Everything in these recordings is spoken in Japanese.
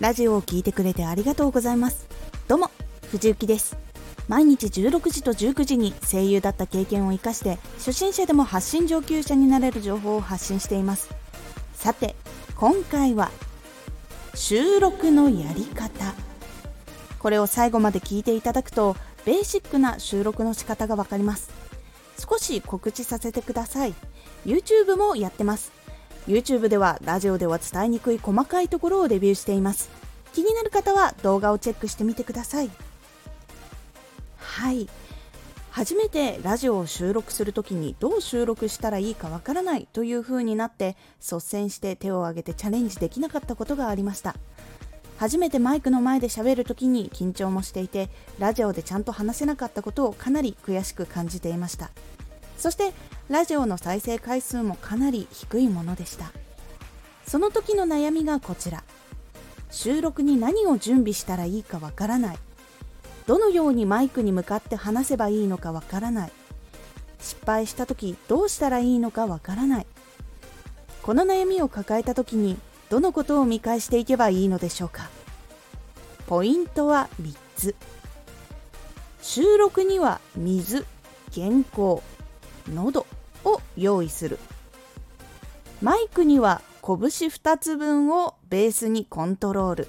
ラジオを聞いてくれてありがとうございます。どうも藤幸です。毎日16時と19時に声優だった経験を生かして初心者でも発信上級者になれる情報を発信しています。さて今回は収録のやり方。これを最後まで聞いていただくとベーシックな収録の仕方がわかります。少し告知させてください。YouTube もやってます。YouTube ではラジオでは伝えにくい細かいところをレビューしています。気になる方は動画をチェックしてみてください。はい。初めてラジオを収録するときにどう収録したらいいかわからないという風になって率先して手を挙げてチャレンジできなかったことがありました。初めてマイクの前で喋るときに緊張もしていてラジオでちゃんと話せなかったことをかなり悔しく感じていました。そしてラジオの再生回数もかなり低いものでした。その時の悩みがこちら。収録に何を準備したらいいかわからない。どのようにマイクに向かって話せばいいのかわからない。失敗した時どうしたらいいのかわからない。この悩みを抱えた時にどのことを見返していけばいいのでしょうか。ポイントは3つ。収録には水原稿喉を用意する。マイクには拳2つ分をベースにコントロール。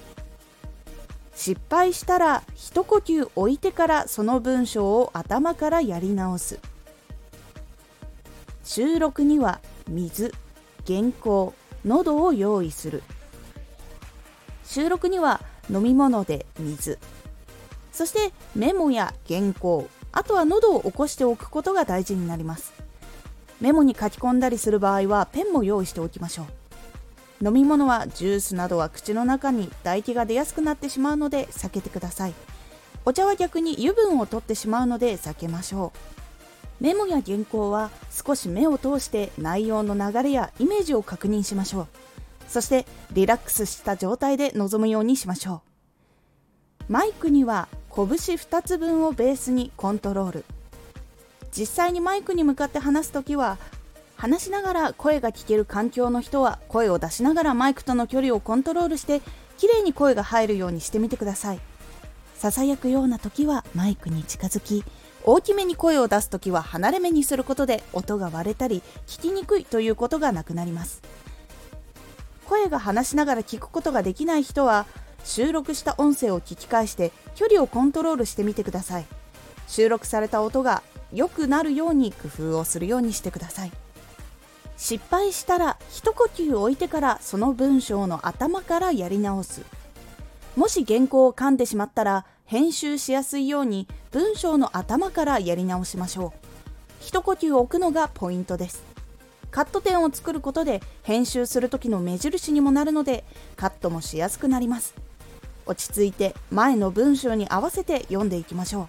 失敗したら一呼吸置いてからその文章を頭からやり直す。収録には水原稿喉を用意する。収録には飲み物で水。そしてメモや原稿。あとは喉を起こしておくことが大事になります。メモに書き込んだりする場合はペンも用意しておきましょう。飲み物はジュースなどは口の中に唾液が出やすくなってしまうので避けてください。お茶は逆に油分を取ってしまうので避けましょう。メモや原稿は少し目を通して内容の流れやイメージを確認しましょう。そしてリラックスした状態で臨むようにしましょう。マイクには拳2つ分をベースにコントロール。実際にマイクに向かって話す時は話しながら声が聞ける環境の人は声を出しながらマイクとの距離をコントロールしてきれいに声が入るようにしてみてください。ささやくような時はマイクに近づき大きめに声を出す時は離れ目にすることで音が割れたり聞きにくいということがなくなります。声が話しながら聞くことができない人は収録した音声を聞き返して距離をコントロールしてみてください。収録された音が良くなるように工夫をするようにしてください。失敗したら一呼吸置いてからその文章の頭からやり直す。もし原稿を噛んでしまったら編集しやすいように文章の頭からやり直しましょう。一呼吸置くのがポイントです。カット点を作ることで編集する時の目印にもなるのでカットもしやすくなります。落ち着いて前の文章に合わせて読んでいきましょ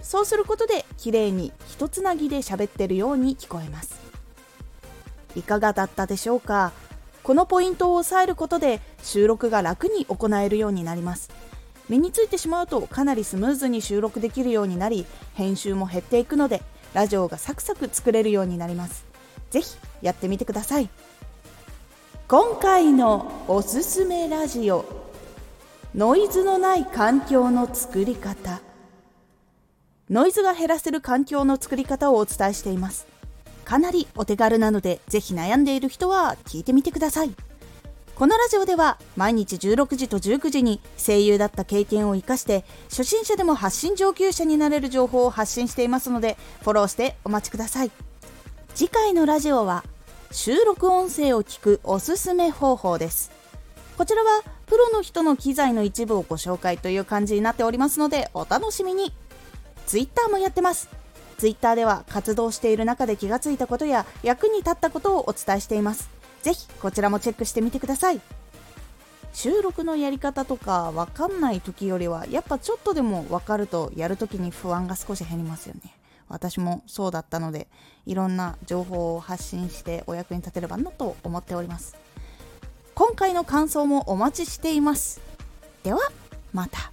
う。そうすることで綺麗に一つなぎで喋ってるように聞こえます。いかがだったでしょうか？このポイントを押さえることで収録が楽に行えるようになります。身についてしまうとかなりスムーズに収録できるようになり編集も減っていくのでラジオがサクサク作れるようになります。ぜひやってみてください。今回のおすすめラジオ。ノイズのない環境の作り方。ノイズが減らせる環境の作り方をお伝えしています。かなりお手軽なのでぜひ悩んでいる人は聞いてみてください。このラジオでは毎日16時と19時に声優だった経験を生かして初心者でも発信上級者になれる情報を発信していますのでフォローしてお待ちください。次回のラジオは収録音声を聞くおすすめ方法です。こちらはプロの人の機材の一部をご紹介という感じになっておりますのでお楽しみに。Twitter もやってます。Twitter では活動している中で気がついたことや役に立ったことをお伝えしています。ぜひこちらもチェックしてみてください。収録のやり方とかわかんない時よりはやっぱちょっとでもわかるとやるときに不安が少し減りますよね。私もそうだったのでいろんな情報を発信してお役に立てればなと思っております。今回の感想もお待ちしています。ではまた。